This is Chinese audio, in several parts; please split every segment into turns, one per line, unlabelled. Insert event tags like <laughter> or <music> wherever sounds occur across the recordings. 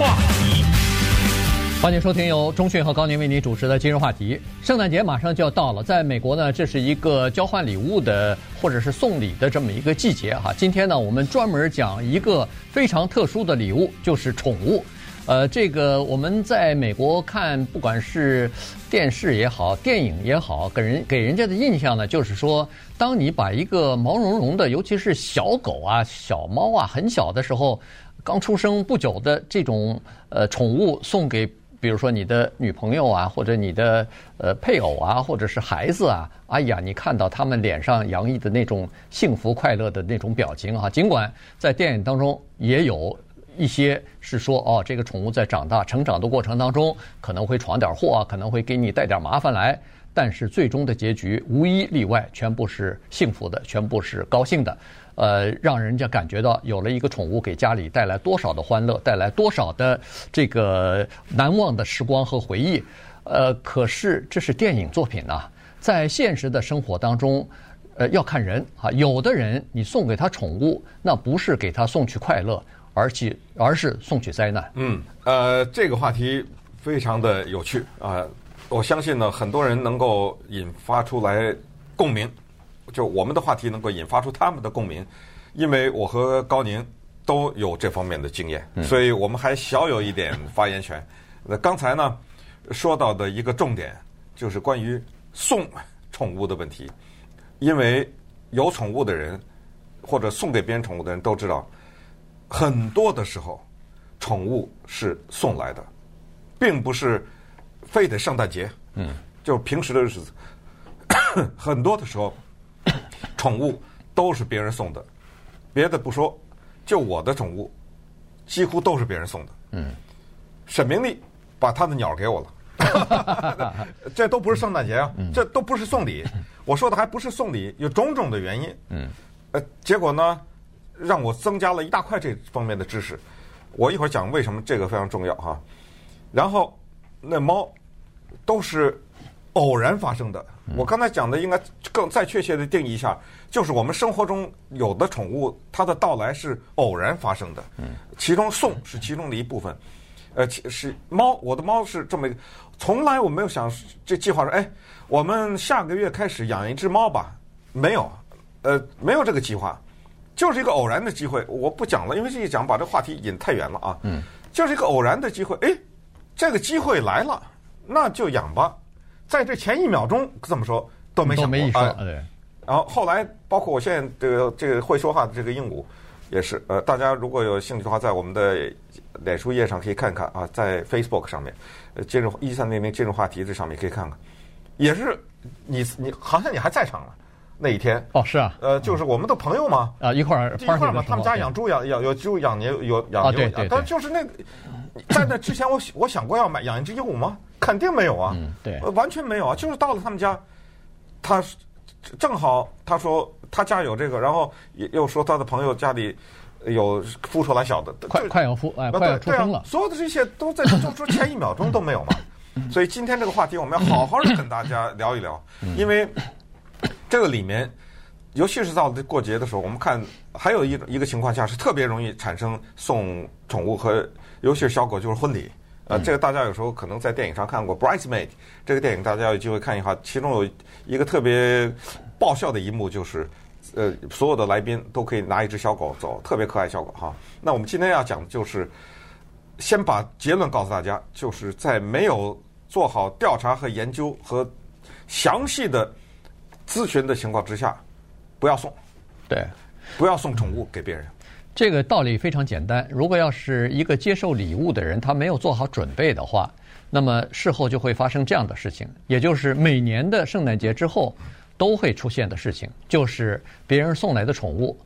话题，
欢迎收听由中讯和高宁为您主持的今日话题。圣诞节马上就要到了，在美国呢，这是一个交换礼物的或者是送礼的这么一个季节哈。今天呢，我们专门讲一个非常特殊的礼物，就是宠物。呃，这个我们在美国看，不管是电视也好，电影也好，给人给人家的印象呢，就是说，当你把一个毛茸茸的，尤其是小狗啊、小猫啊，很小的时候，刚出生不久的这种呃宠物送给，比如说你的女朋友啊，或者你的呃配偶啊，或者是孩子啊，哎呀，你看到他们脸上洋溢的那种幸福快乐的那种表情啊，尽管在电影当中也有。一些是说哦，这个宠物在长大、成长的过程当中可能会闯点祸啊，可能会给你带点麻烦来。但是最终的结局无一例外，全部是幸福的，全部是高兴的。呃，让人家感觉到有了一个宠物给家里带来多少的欢乐，带来多少的这个难忘的时光和回忆。呃，可是这是电影作品呐，在现实的生活当中，呃，要看人啊。有的人你送给他宠物，那不是给他送去快乐。而且，而是送去灾难。
嗯，呃，这个话题非常的有趣啊、我相信呢，很多人能够引发出来共鸣，就我们的话题能够引发出他们的共鸣，因为我和高宁都有这方面的经验，嗯、所以我们还小有一点发言权。那刚才呢，说到的一个重点就是关于送宠物的问题，因为有宠物的人或者送给别人宠物的人都知道。很多的时候，宠物是送来的，并不是非得圣诞节，嗯，就平时的日子，<coughs> 很多的时候，<coughs> 宠物都是别人送的。别的不说，就我的宠物，几乎都是别人送的。嗯，沈明丽把他的鸟给我了，<laughs> 这都不是圣诞节啊，这都不是送礼。我说的还不是送礼，有种种的原因。嗯，呃，结果呢？让我增加了一大块这方面的知识，我一会儿讲为什么这个非常重要哈。然后那猫都是偶然发生的，我刚才讲的应该更再确切的定义一下，就是我们生活中有的宠物它的到来是偶然发生的，其中送是其中的一部分。呃，是猫，我的猫是这么一个，从来我没有想这计划说，哎，我们下个月开始养一只猫吧，没有，呃，没有这个计划。就是一个偶然的机会，我不讲了，因为这一讲把这个话题引太远了啊。嗯，就是一个偶然的机会，哎，这个机会来了，那就养吧。在这前一秒钟这么说都没想过啊。对。然后后来，包括我现在这个这个会说话的这个鹦鹉，也是呃，大家如果有兴趣的话，在我们的脸书页上可以看看啊，在 Facebook 上面，呃，进入一三零零进入话题这上面可以看看，也是你你好像你还在场了。那一天
哦，是啊，
呃，就是我们的朋友嘛，
啊，一块儿
一块儿嘛，他们家养猪养养有猪养牛有养牛，但就是那个在那之前，我我想过要买养一只鹦鹉吗？肯定没有啊，对，完全没有啊，就是到了他们家，他正好他说他家有这个，然后又说他的朋友家里有孵出来小的，
快快要孵，哎，快要出生了，
所有的这些都在就说前一秒钟都没有嘛，<laughs> 所以今天这个话题我们要好好的跟大家聊一聊，因为。这个里面，尤其是到过节的时候，我们看还有一一个情况下是特别容易产生送宠物和尤其是小狗就是婚礼。呃，这个大家有时候可能在电影上看过《Bridesmaid》这个电影，大家有机会看一下。其中有一个特别爆笑的一幕，就是呃，所有的来宾都可以拿一只小狗走，特别可爱小狗哈。那我们今天要讲的就是先把结论告诉大家，就是在没有做好调查和研究和详细的。咨询的情况之下，不要送，
对，
不要送宠物给别人。
这个道理非常简单。如果要是一个接受礼物的人，他没有做好准备的话，那么事后就会发生这样的事情，也就是每年的圣诞节之后都会出现的事情，就是别人送来的宠物，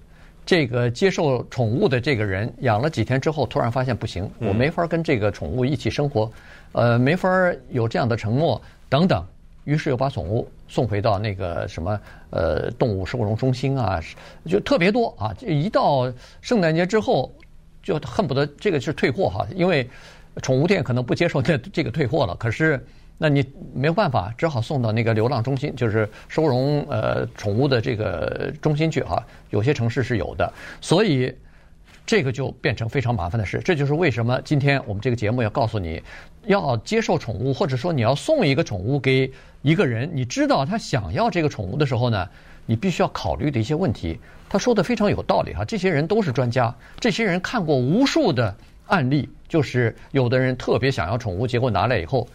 这个接受宠物的这个人养了几天之后，突然发现不行，我没法跟这个宠物一起生活，呃，没法有这样的承诺等等。于是又把宠物送回到那个什么呃动物收容中心啊，就特别多啊！一到圣诞节之后，就恨不得这个是退货哈，因为宠物店可能不接受这这个退货了。可是那你没有办法，只好送到那个流浪中心，就是收容呃宠物的这个中心去哈。有些城市是有的，所以这个就变成非常麻烦的事。这就是为什么今天我们这个节目要告诉你，要接受宠物，或者说你要送一个宠物给一个人，你知道他想要这个宠物的时候呢，你必须要考虑的一些问题。他说的非常有道理哈，这些人都是专家，这些人看过无数的案例，就是有的人特别想要宠物，结果拿来以后。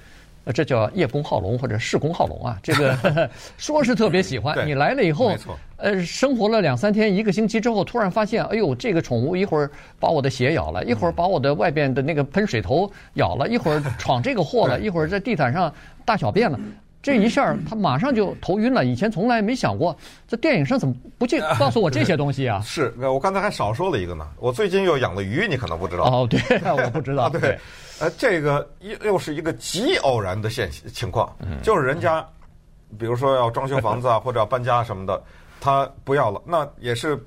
这叫叶公好龙或者世公好龙啊！这个 <laughs> 说是特别喜欢，你来了以后，呃，生活了两三天、一个星期之后，突然发现，哎呦，这个宠物一会儿把我的鞋咬了，一会儿把我的外边的那个喷水头咬了，一会儿闯这个祸了，一会儿在地毯上大小便了，<laughs> 这一下他马上就头晕了。以前从来没想过，这电影上怎么不去 <laughs> 告诉我这些东西啊？
是，我刚才还少说了一个呢。我最近又养了鱼，你可能不知道。
哦，对，<laughs> 我不知道。
对。呃，这个又又是一个极偶然的现情况，就是人家，比如说要装修房子啊，<laughs> 或者要搬家什么的，他不要了，那也是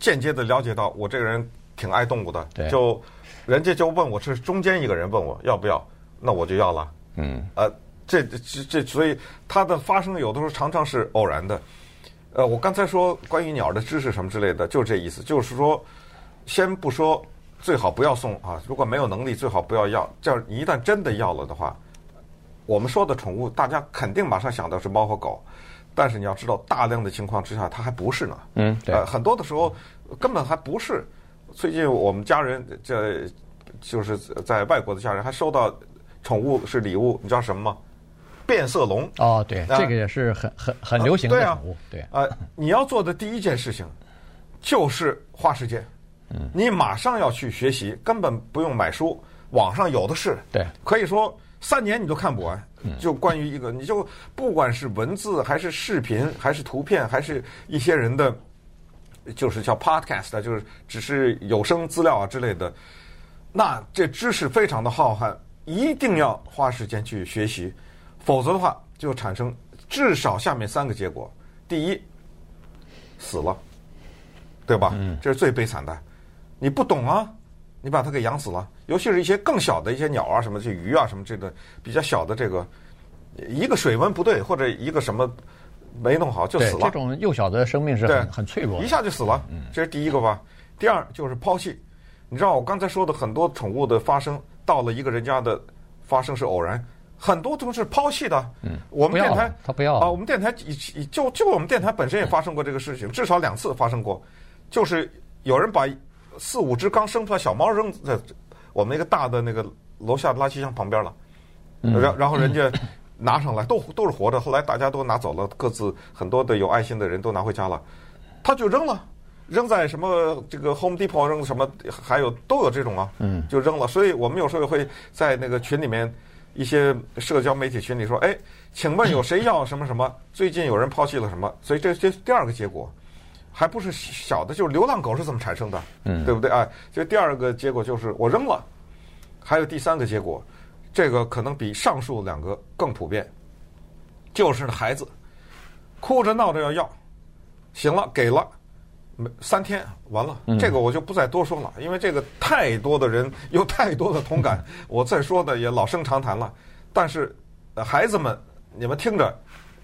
间接的了解到我这个人挺爱动物的，就人家就问我是中间一个人问我要不要，那我就要了。嗯，呃，这这这，所以它的发生有的时候常常是偶然的。呃，我刚才说关于鸟的知识什么之类的，就是这意思，就是说，先不说。最好不要送啊！如果没有能力，最好不要要。这样一旦真的要了的话，我们说的宠物，大家肯定马上想到是猫和狗，但是你要知道，大量的情况之下，它还不是呢。
嗯，对。
呃，很多的时候根本还不是。最近我们家人这就是在外国的家人还收到宠物是礼物，你知道什么吗？变色龙。
哦，对，这个也是很很很流行的宠物。对啊。
呃，你要做的第一件事情就是花时间。嗯，你马上要去学习，根本不用买书，网上有的是。
对，
可以说三年你都看不完。就关于一个，你就不管是文字还是视频，还是图片，还是一些人的，就是叫 podcast，就是只是有声资料啊之类的，那这知识非常的浩瀚，一定要花时间去学习，否则的话就产生至少下面三个结果：第一，死了，对吧？嗯，这是最悲惨的。你不懂啊，你把它给养死了，尤其是一些更小的一些鸟啊，什么这鱼啊，什么这个比较小的这个，一个水温不对或者一个什么没弄好就死了。
这种幼小的生命是很很脆弱，
一下就死了。这是第一个吧。第二就是抛弃。你知道我刚才说的很多宠物的发生，到了一个人家的发生是偶然，很多都是抛弃的。
嗯，
我们电台
他不要。啊，
我们电台就就我们电台本身也发生过这个事情，至少两次发生过，就是有人把。四五只刚生出来小猫扔在我们那个大的那个楼下的垃圾箱旁边了，然然后人家拿上来都都是活的，后来大家都拿走了，各自很多的有爱心的人都拿回家了，他就扔了，扔在什么这个 Home Depot 扔什么，还有都有这种啊，就扔了。所以我们有时候也会在那个群里面一些社交媒体群里说，哎，请问有 <laughs> 谁要什么什么？最近有人抛弃了什么？所以这这第二个结果。还不是小的，就是流浪狗是怎么产生的，嗯，对不对啊？就第二个结果就是我扔了，还有第三个结果，这个可能比上述两个更普遍，就是孩子哭着闹着要要，行了给了，没三天完了，这个我就不再多说了，因为这个太多的人有太多的同感，<laughs> 我再说的也老生常谈了。但是孩子们，你们听着，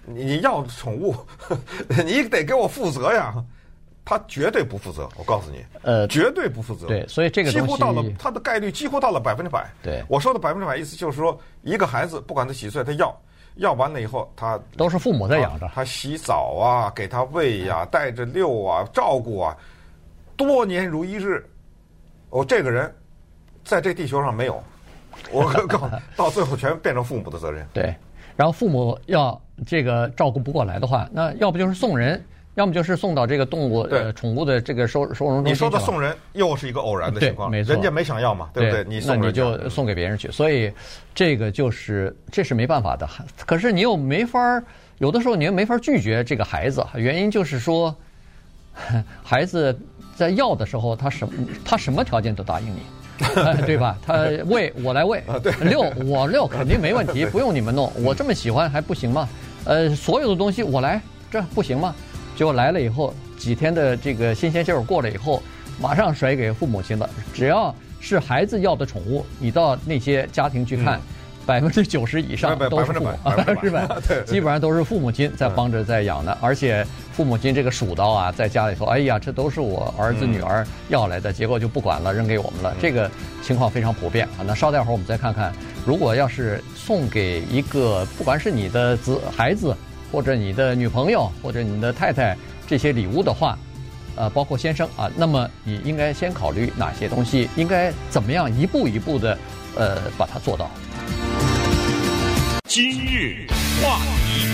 你要宠物，<laughs> 你得给我负责呀。他绝对不负责，我告诉你，呃，绝对不负责。
对，所以这个
几乎到了，他的概率几乎到了百分之百。
对，
我说的百分之百意思就是说，一个孩子不管他几岁，他要要完了以后，他
都是父母在养着，
他洗澡啊，给他喂呀，带着遛啊，照顾啊，多年如一日。我这个人在这地球上没有，我告诉到最后全变成父母的责任。
对，然后父母要这个照顾不过来的话，那要不就是送人。要么就是送到这个动物呃宠物的这个收收容中心。
你说的送人又是一个偶然的情况，
没错，
人家没想要嘛，对不对？你送
那你就送给别人去，所以这个就是这是没办法的。可是你又没法儿有的时候你又没法拒绝这个孩子，原因就是说，<laughs> 孩子在要的时候，他什他什么条件都答应你，<laughs> 对吧？他喂我来喂，遛我遛肯定没问题，<laughs> 不用你们弄，我这么喜欢还不行吗？呃，所有的东西我来，这不行吗？结果来了以后，几天的这个新鲜劲儿过了以后，马上甩给父母亲了。只要是孩子要的宠物，你到那些家庭去看，百分之九十以上都是父母，<laughs> 是吧？<laughs> 基本上都是父母亲在帮着在养的，而且父母亲这个数到啊，在家里头，哎呀，这都是我儿子女儿要来的，结果就不管了，扔给我们了。这个情况非常普遍啊。那稍待会儿我们再看看，如果要是送给一个，不管是你的子孩子，或者你的女朋友，或者你的太太这些礼物的话，呃，包括先生啊，那么你应该先考虑哪些东西，应该怎么样一步一步的，呃，把它做到。今日话题，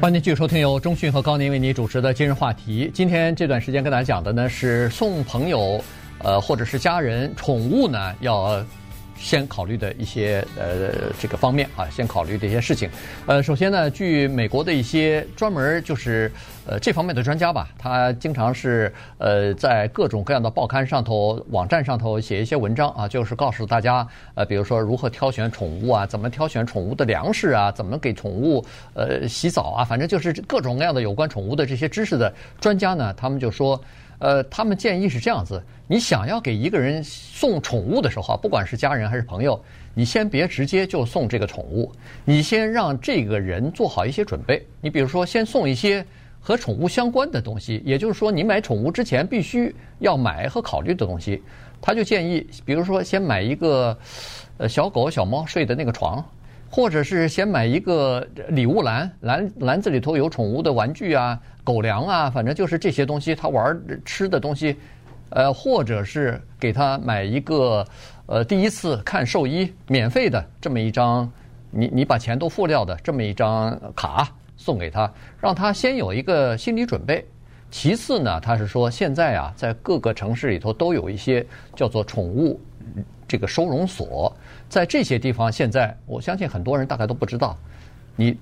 欢迎继续收听由中讯和高宁为你主持的今日话题。今天这段时间跟大家讲的呢是送朋友，呃，或者是家人宠物呢要。先考虑的一些呃这个方面啊，先考虑的一些事情。呃，首先呢，据美国的一些专门就是呃这方面的专家吧，他经常是呃在各种各样的报刊上头、网站上头写一些文章啊，就是告诉大家呃，比如说如何挑选宠物啊，怎么挑选宠物的粮食啊，怎么给宠物呃洗澡啊，反正就是各种各样的有关宠物的这些知识的专家呢，他们就说。呃，他们建议是这样子：你想要给一个人送宠物的时候，不管是家人还是朋友，你先别直接就送这个宠物，你先让这个人做好一些准备。你比如说，先送一些和宠物相关的东西，也就是说，你买宠物之前必须要买和考虑的东西。他就建议，比如说，先买一个呃小狗小猫睡的那个床。或者是先买一个礼物篮，篮篮子里头有宠物的玩具啊、狗粮啊，反正就是这些东西，他玩吃的东西，呃，或者是给他买一个呃第一次看兽医免费的这么一张，你你把钱都付掉的这么一张卡送给他，让他先有一个心理准备。其次呢，他是说现在啊，在各个城市里头都有一些叫做宠物这个收容所。在这些地方，现在我相信很多人大概都不知道，你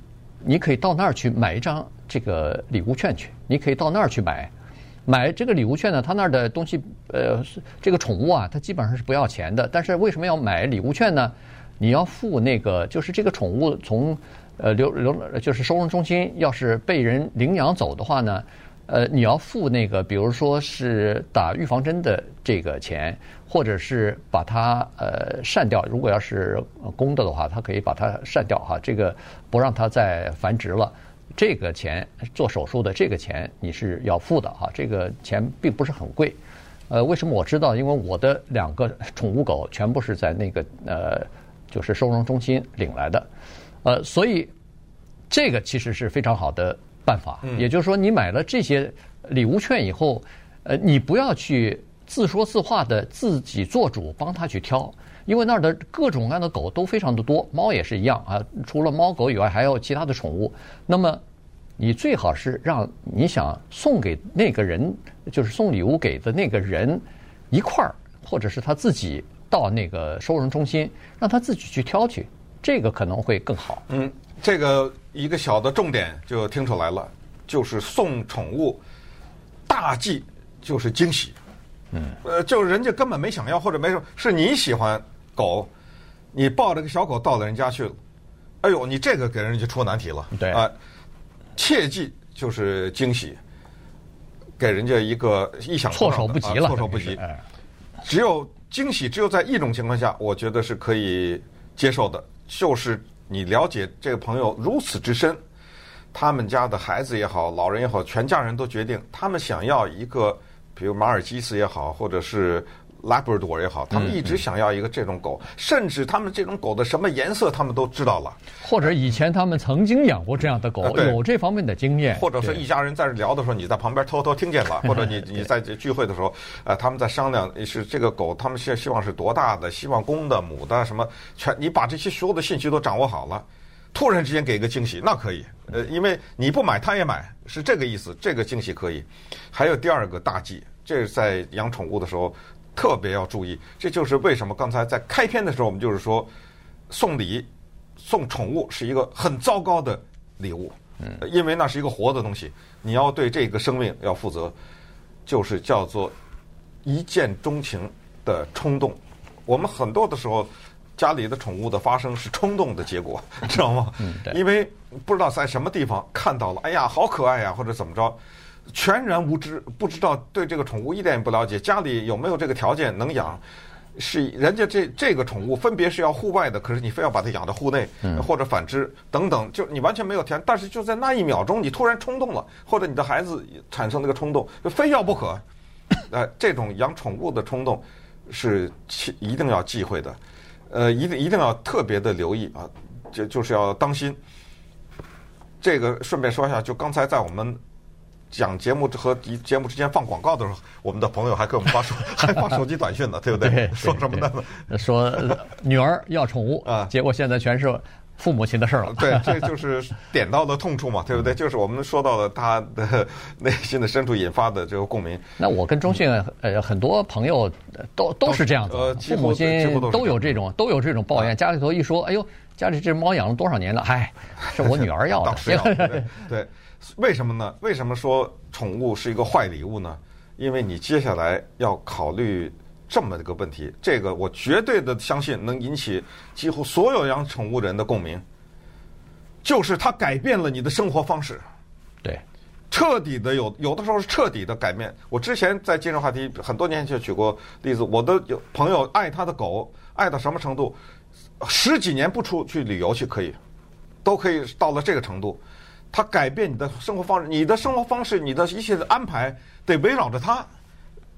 你可以到那儿去买一张这个礼物券去，你可以到那儿去买，买这个礼物券呢，他那儿的东西，呃，这个宠物啊，它基本上是不要钱的。但是为什么要买礼物券呢？你要付那个，就是这个宠物从呃留留，就是收容中心要是被人领养走的话呢？呃，你要付那个，比如说是打预防针的这个钱，或者是把它呃删掉。如果要是公的的话，它可以把它删掉哈，这个不让它再繁殖了。这个钱做手术的这个钱你是要付的哈，这个钱并不是很贵。呃，为什么我知道？因为我的两个宠物狗全部是在那个呃就是收容中心领来的，呃，所以这个其实是非常好的。办法，也就是说，你买了这些礼物券以后，呃，你不要去自说自话的自己做主，帮他去挑，因为那儿的各种各样的狗都非常的多，猫也是一样啊。除了猫狗以外，还有其他的宠物。那么，你最好是让你想送给那个人，就是送礼物给的那个人一块儿，或者是他自己到那个收容中心，让他自己去挑去，这个可能会更好。
嗯。这个一个小的重点就听出来了，就是送宠物大忌就是惊喜。嗯，呃，就人家根本没想要或者没说，是你喜欢狗，你抱着个小狗到了人家去了，哎呦，你这个给人家出难题了。
对啊，
切记就是惊喜，给人家一个意想
措手不及了，
措手不及。只有惊喜，只有在一种情况下，我觉得是可以接受的，就是。你了解这个朋友如此之深，他们家的孩子也好，老人也好，全家人都决定，他们想要一个，比如马尔基斯也好，或者是。拉布拉多也好，他们一直想要一个这种狗，嗯嗯、甚至他们这种狗的什么颜色，他们都知道了。
或者以前他们曾经养过这样的狗，呃、有这方面的经验。
或者是一家人在这聊的时候，你在旁边偷偷听见了，或者你你在聚会的时候，呃，他们在商量是这个狗，他们希希望是多大的，希望公的、母的，什么全，你把这些所有的信息都掌握好了，突然之间给一个惊喜，那可以。呃，因为你不买，他也买，是这个意思，这个惊喜可以。还有第二个大忌，这是在养宠物的时候。特别要注意，这就是为什么刚才在开篇的时候，我们就是说，送礼、送宠物是一个很糟糕的礼物，嗯，因为那是一个活的东西，你要对这个生命要负责，就是叫做一见钟情的冲动。我们很多的时候，家里的宠物的发生是冲动的结果，<laughs> 知道
吗？
因为不知道在什么地方看到了，哎呀，好可爱呀，或者怎么着。全然无知，不知道对这个宠物一点也不了解，家里有没有这个条件能养，是人家这这个宠物分别是要户外的，可是你非要把它养到户内，或者反之等等，就你完全没有填，但是就在那一秒钟，你突然冲动了，或者你的孩子产生那个冲动，就非要不可。呃，这种养宠物的冲动是一定要忌讳的，呃，一定一定要特别的留意啊，就就是要当心。这个顺便说一下，就刚才在我们。讲节目和节目之间放广告的时候，我们的朋友还给我们发手 <laughs> 还发手机短信呢，对不对？
对
说什么呢？
说女儿要宠物啊，结果现在全是父母亲的事儿了。
对，这 <laughs> 就是点到了痛处嘛，对不对？就是我们说到了他的 <laughs> 内心的深处引发的这个共鸣。
那我跟中信呃很多朋友都都是这样子，
呃，
父母亲都有这种都有这种抱怨。家里头一说，哎呦，家里这猫养了多少年了？哎，是我女儿要的。
对。对为什么呢？为什么说宠物是一个坏礼物呢？因为你接下来要考虑这么一个问题，这个我绝对的相信能引起几乎所有养宠物人的共鸣，就是它改变了你的生活方式。
对，
彻底的有有的时候是彻底的改变。我之前在今日话题很多年前就举过例子，我的有朋友爱他的狗爱到什么程度，十几年不出去旅游去可以，都可以到了这个程度。它改变你的生活方式，你的生活方式，你的一切的安排得围绕着它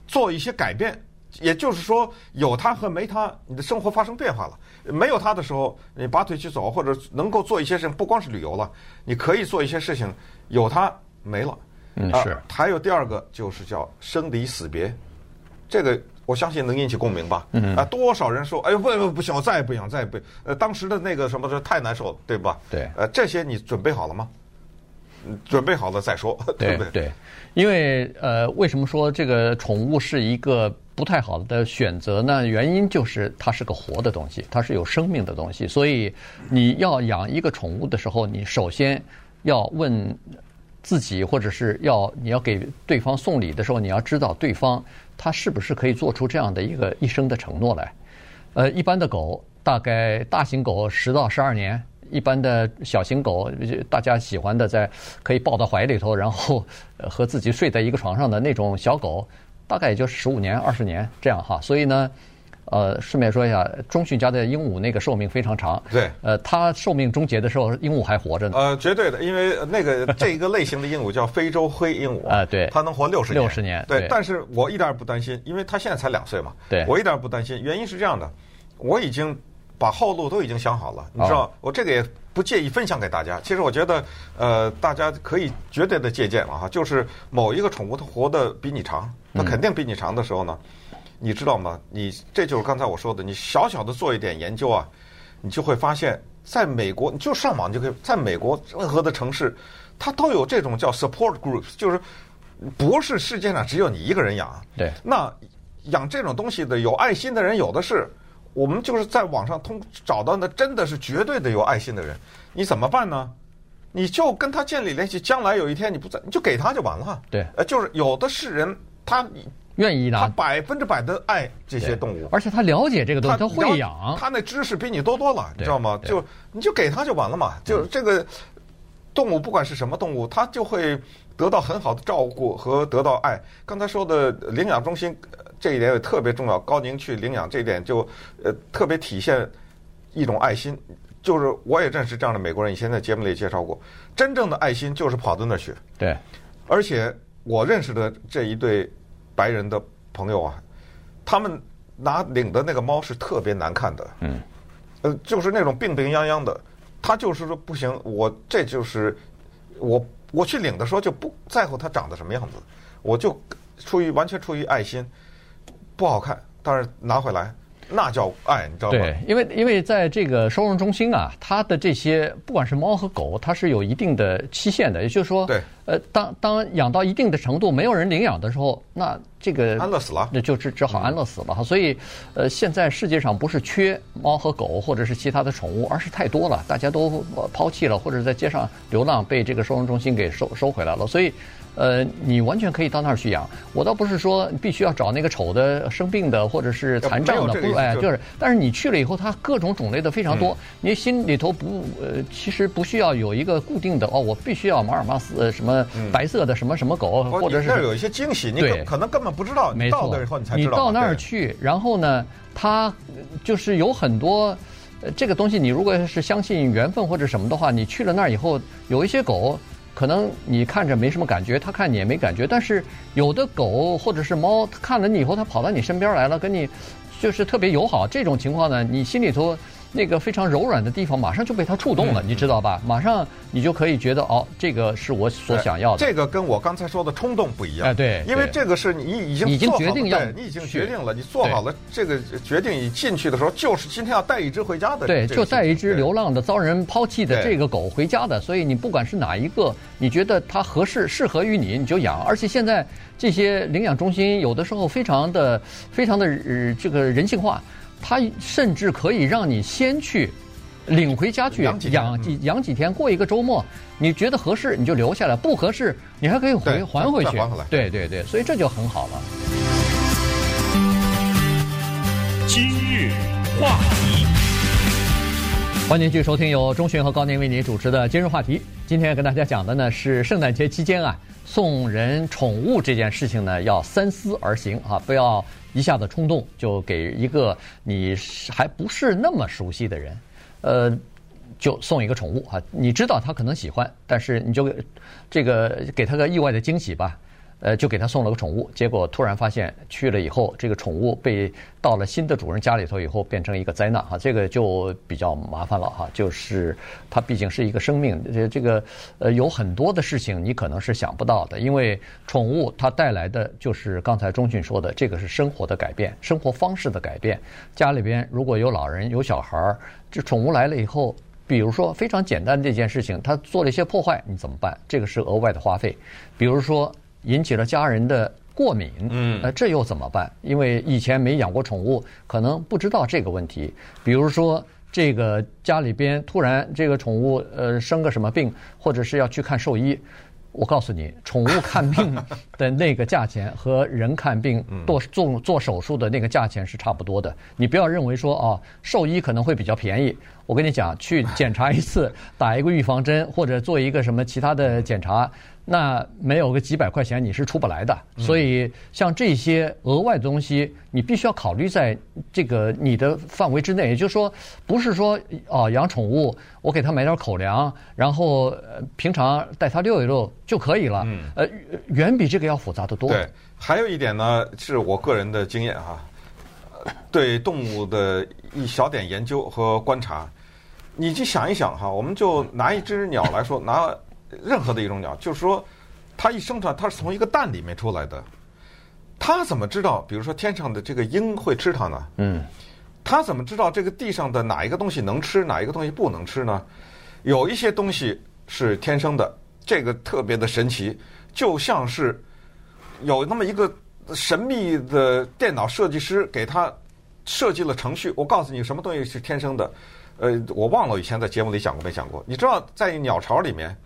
做一些改变。也就是说，有它和没它，你的生活发生变化了。没有它的时候，你拔腿去走，或者能够做一些事情，不光是旅游了，你可以做一些事情。有它没了，
嗯是。
还有第二个就是叫生离死别，这个我相信能引起共鸣吧？
嗯
啊，多少人说，哎呦不不不行，我再也不想，再也不呃，当时的那个什么这太难受了，对吧？
对。
呃，这些你准备好了吗？准备好了再说，<laughs> 对不对？
对，因为呃，为什么说这个宠物是一个不太好的选择呢？原因就是它是个活的东西，它是有生命的东西。所以你要养一个宠物的时候，你首先要问自己，或者是要你要给对方送礼的时候，你要知道对方他是不是可以做出这样的一个一生的承诺来。呃，一般的狗，大概大型狗十到十二年。一般的小型狗，大家喜欢的，在可以抱到怀里头，然后和自己睡在一个床上的那种小狗，大概也就十五年、二十年这样哈。所以呢，呃，顺便说一下，中旭家的鹦鹉那个寿命非常长。
对。
呃，它寿命终结的时候，鹦鹉还活着呢。
呃，绝对的，因为那个这一个类型的鹦鹉叫非洲灰鹦鹉 <laughs>
啊，对，
它能活六十年。
六十年。
对。但是我一点也不担心，因为它现在才两岁嘛。
对。
我一点也不担心，原因是这样的，我已经。把后路都已经想好了，你知道，我这个也不介意分享给大家。其实我觉得，呃，大家可以绝对的借鉴了哈。就是某一个宠物它活得比你长，它肯定比你长的时候呢，你知道吗？你这就是刚才我说的，你小小的做一点研究啊，你就会发现，在美国，你就上网就可以，在美国任何的城市，它都有这种叫 support groups，就是不是世界上只有你一个人养。
对。
那养这种东西的有爱心的人有的是。我们就是在网上通找到那，真的是绝对的有爱心的人，你怎么办呢？你就跟他建立联系，将来有一天你不在，你就给他就完了。
对，
呃，就是有的是人，他
愿意拿，
他百分之百的爱这些动物，
而且他了解这个东西，他，他会养，
他那知识比你多多了，你知道吗？就你就给他就完了嘛，就这个动物不管是什么动物，它就会得到很好的照顾和得到爱。刚才说的领养中心。这一点也特别重要，高宁去领养这一点就呃特别体现一种爱心，就是我也认识这样的美国人，以前在节目里介绍过，真正的爱心就是跑到那儿去。
对，
而且我认识的这一对白人的朋友啊，他们拿领的那个猫是特别难看的，
嗯，
呃，就是那种病病殃殃的，他就是说不行，我这就是我我去领的时候就不在乎它长得什么样子，我就出于完全出于爱心。不好看，但是拿回来那叫爱，你知道吗？
对，因为因为在这个收容中心啊，它的这些不管是猫和狗，它是有一定的期限的，也就是说，
对，
呃，当当养到一定的程度，没有人领养的时候，那这个
安乐死了，
那就只只好安乐死了。嗯、所以，呃，现在世界上不是缺猫和狗或者是其他的宠物，而是太多了，大家都抛弃了，或者在街上流浪，被这个收容中心给收收回来了，所以。呃，你完全可以到那儿去养。我倒不是说必须要找那个丑的、生病的或者是残障的，不，哎，就是。但是你去了以后，它各种种类的非常多。你心里头不呃，其实不需要有一个固定的哦，我必须要马尔马斯什么么白色的什么什么狗，或者是
那有一些惊喜，你可能根本不知道。没错，你
到那儿去，然后呢，它就是有很多。呃，这个东西你如果是相信缘分或者什么的话，你去了那儿以后，有一些狗可能你看着没什么感觉，它看你也没感觉，但是有的狗或者是猫，它看了你以后，它跑到你身边来了，跟你就是特别友好。这种情况呢，你心里头。那个非常柔软的地方，马上就被它触动了，你知道吧？马上你就可以觉得，哦，这个是我所想要的。
这个跟我刚才说的冲动不一样。
哎，对，
因为这个是你已经
已经决定要，
你已经决定了，你做好了这个决定，你进去的时候就是今天要带一只回家的。
对，就带一只流浪的、遭人抛弃的这个狗回家的。所以你不管是哪一个，你觉得它合适、适合于你，你就养。而且现在这些领养中心有的时候非常的、非常的呃这个人性化，它甚至可以让你先去。领回家去养几养几天，过一个周末，你觉得合适你就留下来，不合适你还可以回还回去。对对对，所以这就很好了。
今日话题，
欢迎继续收听由钟迅和高宁为您主持的今日话题。今天要跟大家讲的呢是圣诞节期间啊，送人宠物这件事情呢要三思而行啊，不要一下子冲动就给一个你还不是那么熟悉的人。呃，就送一个宠物啊！你知道他可能喜欢，但是你就这个给他个意外的惊喜吧。呃，就给他送了个宠物，结果突然发现去了以后，这个宠物被到了新的主人家里头以后，变成一个灾难哈，这个就比较麻烦了哈。就是它毕竟是一个生命，这这个呃有很多的事情你可能是想不到的，因为宠物它带来的就是刚才钟俊说的，这个是生活的改变，生活方式的改变。家里边如果有老人有小孩儿，这宠物来了以后，比如说非常简单的这件事情，它做了一些破坏，你怎么办？这个是额外的花费，比如说。引起了家人的过敏，嗯，那这又怎么办？因为以前没养过宠物，可能不知道这个问题。比如说，这个家里边突然这个宠物呃生个什么病，或者是要去看兽医，我告诉你，宠物看病的那个价钱和人看病做做做手术的那个价钱是差不多的。你不要认为说啊，兽医可能会比较便宜。我跟你讲，去检查一次，<laughs> 打一个预防针，或者做一个什么其他的检查。那没有个几百块钱你是出不来的，所以像这些额外的东西，你必须要考虑在这个你的范围之内。也就是说，不是说哦养宠物，我给它买点口粮，然后平常带它遛一遛就可以了。嗯呃，远比这个要复杂得多。
对，还有一点呢，是我个人的经验哈，对动物的一小点研究和观察，你去想一想哈，我们就拿一只鸟来说，拿。任何的一种鸟，就是说，它一生出来，它是从一个蛋里面出来的，它怎么知道？比如说天上的这个鹰会吃它呢？嗯，它怎么知道这个地上的哪一个东西能吃，哪一个东西不能吃呢？有一些东西是天生的，这个特别的神奇，就像是有那么一个神秘的电脑设计师给他设计了程序。我告诉你，什么东西是天生的？呃，我忘了以前在节目里讲过没讲过？你知道在鸟巢里面？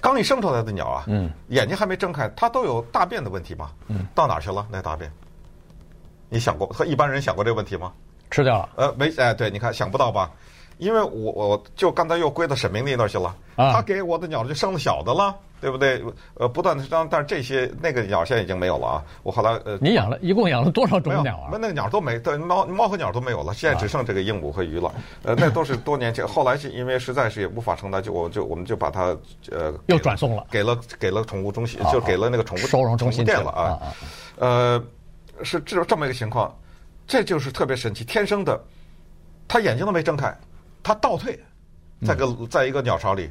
刚一生出来的鸟啊，嗯，眼睛还没睁开，它都有大便的问题吗？嗯，到哪去了那大便？你想过和一般人想过这个问题吗？
吃掉了。
呃，没，哎，对，你看想不到吧？因为我我就刚才又归到沈明丽那儿去了，啊，他给我的鸟就生了小的了。对不对？呃，不断的生，但是这些那个鸟现在已经没有了啊。我后来呃，
你养了一共养了多少种鸟啊？
那那个鸟都没，对，猫猫和鸟都没有了，现在只剩这个鹦鹉和鱼了。呃，那都是多年前，后来是因为实在是也无法承担，就我就我们就把它呃
又转送了，
给了给了宠物中心，就给了那个宠物
收容中心
店了啊。呃，是这这么一个情况，这就是特别神奇，天生的，它眼睛都没睁开，它倒退，在个在一个鸟巢里，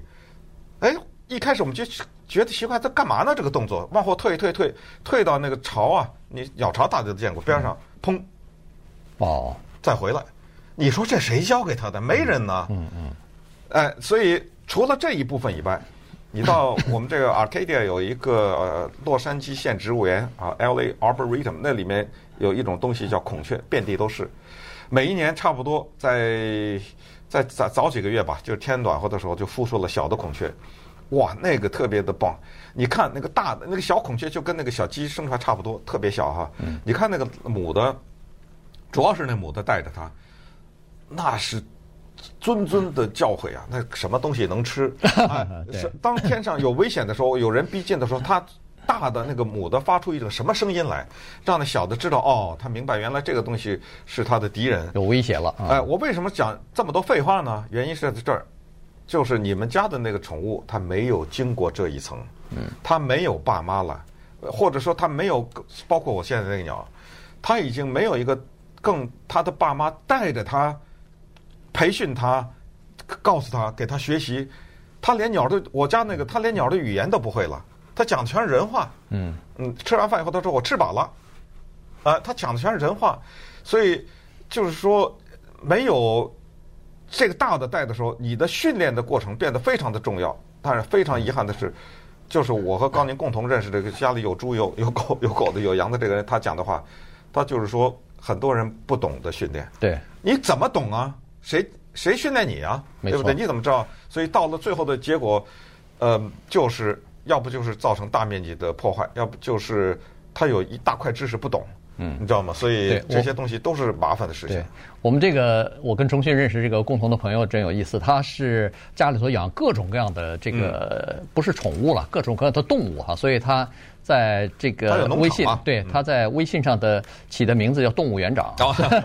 哎。一开始我们就觉得奇怪，这干嘛呢？这个动作往后退退退，退到那个巢啊，你鸟巢大家都见过，边上砰，
哦，
再回来，你说这谁教给他的？没人呢。嗯嗯。哎，所以除了这一部分以外，你到我们这个 Arcadia 有一个呃洛杉矶县植物园啊，LA Arboretum，那里面有一种东西叫孔雀，遍地都是。每一年差不多在在早早几个月吧，就是天暖和的时候，就孵出了小的孔雀。哇，那个特别的棒！你看那个大的那个小孔雀，就跟那个小鸡生出来差不多，特别小哈。你看那个母的，主要是那母的带着它，那是谆谆的教诲啊，那什么东西能吃？<laughs> 哎，是当天上有危险的时候，有人逼近的时候，它大的那个母的发出一种什么声音来，让那小的知道哦，他明白原来这个东西是他的敌人，
有威胁了。
哎，我为什么讲这么多废话呢？原因是在这儿，就是你们家的那个宠物，它没有经过这一层，嗯，它没有爸妈了，或者说它没有，包括我现在那个鸟，它已经没有一个更它的爸妈带着它。培训它，告诉他，给他学习，它连鸟的我家那个，它连鸟的语言都不会了，它讲的全是人话。嗯嗯，吃完饭以后它说我吃饱了，啊、呃，他讲的全是人话，所以就是说没有这个大的带的时候，你的训练的过程变得非常的重要。但是非常遗憾的是，就是我和高宁共同认识这个家里有猪有有狗有狗的有羊的这个人，他讲的话，他就是说很多人不懂得训练。
对，
你怎么懂啊？谁谁训练你啊？对不对？你怎么知道？所以到了最后的结果，呃，就是要不就是造成大面积的破坏，要不就是他有一大块知识不懂，嗯，你知道吗？所以这些东西都是麻烦的事情。
对，我们这个我跟重庆认识这个共同的朋友真有意思，他是家里头养各种各样的这个不是宠物了，各种各样的动物哈，所以他。在这个微信，对，他在微信上的起的名字叫动物园长。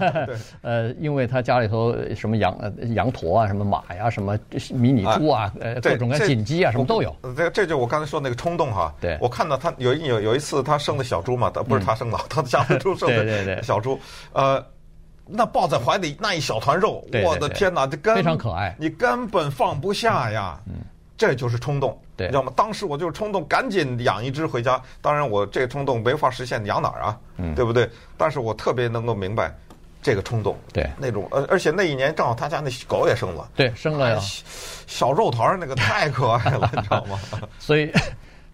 <laughs> 呃，因为他家里头什么羊、羊驼啊，什么马呀，什么迷你猪啊，呃，各种各样锦鸡啊，什么都有。
这这就我刚才说那个冲动哈。
对。
我看到他有有有一次他生的小猪嘛，他不是他生的，他的家的猪生的 <laughs> 小猪。呃，那抱在怀里那一小团肉，我的天哪，这根
非常可爱，
你根本放不下呀。嗯。这就是冲动，
对，
你知道吗？当时我就是冲动，赶紧养一只回家。当然，我这个冲动没法实现，养哪儿啊？嗯，对不对？但是我特别能够明白这个冲动，
对，
那种呃，而且那一年正好他家那狗也生了，
对，生了呀，
小肉团那个太可爱了，<laughs> 你知道吗？
所以，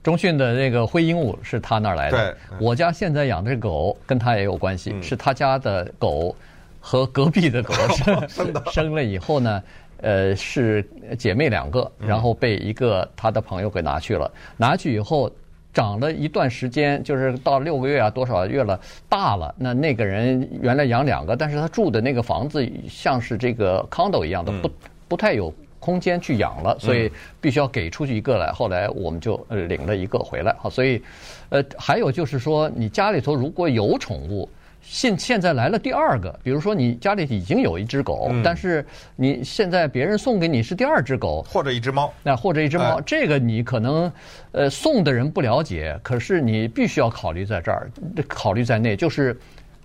中迅的那个灰鹦鹉是他那儿来的。
对，
我家现在养的狗跟他也有关系，是他家的狗和隔壁的狗 <laughs> 生的，生了以后呢。呃，是姐妹两个，然后被一个他的朋友给拿去了。拿去以后，长了一段时间，就是到六个月啊，多少月了，大了。那那个人原来养两个，但是他住的那个房子像是这个 condo 一样的，不不太有空间去养了，所以必须要给出去一个来。后来我们就领了一个回来。好，所以呃，还有就是说，你家里头如果有宠物。现现在来了第二个，比如说你家里已经有一只狗，嗯、但是你现在别人送给你是第二只狗，
或者一只猫，
那或者一只猫，哎、这个你可能呃送的人不了解，可是你必须要考虑在这儿，考虑在内。就是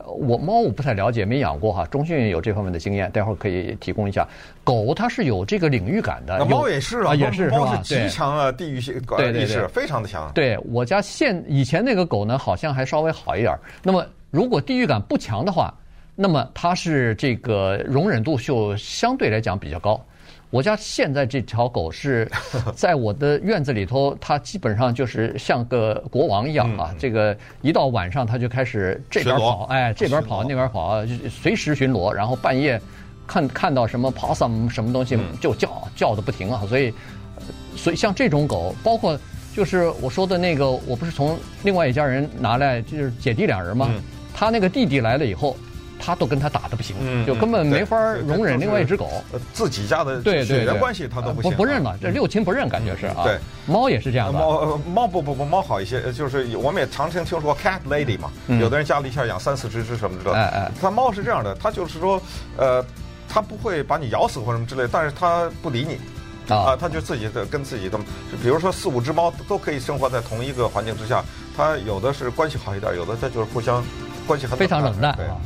我猫我不太了解，没养过哈。钟迅有这方面的经验，待会儿可以提供一下。狗它是有这个领域感的，
猫也是啊，
也是是吧？
猫是极强啊，地域性
对对对，
非常的强。
对我家现以前那个狗呢，好像还稍微好一点。那么。如果地域感不强的话，那么它是这个容忍度就相对来讲比较高。我家现在这条狗是 <laughs> 在我的院子里头，它基本上就是像个国王一样啊。这个一到晚上，它就开始这边跑，哎，这边跑那边跑，随时巡逻。然后半夜看看到什么 possum 什么东西就叫叫的不停啊。所以，所以像这种狗，包括就是我说的那个，我不是从另外一家人拿来，就是姐弟两人吗？他那个弟弟来了以后，他都跟他打的不行，就根本没法容忍另外一只狗。
自己家的血缘关系他都不行，
不认了，这六亲不认，感觉是啊。
对，
猫也是这样的。
猫猫不不不，猫好一些，就是我们也常听听说 cat lady 嘛，有的人家里一下养三四只只什么的。哎哎，他猫是这样的，他就是说，呃，他不会把你咬死或什么之类，但是他不理你。啊，它就自己的跟自己的，就比如说四五只猫都可以生活在同一个环境之下，它有的是关系好一点，有的它就是互相。关系很
非常冷淡啊。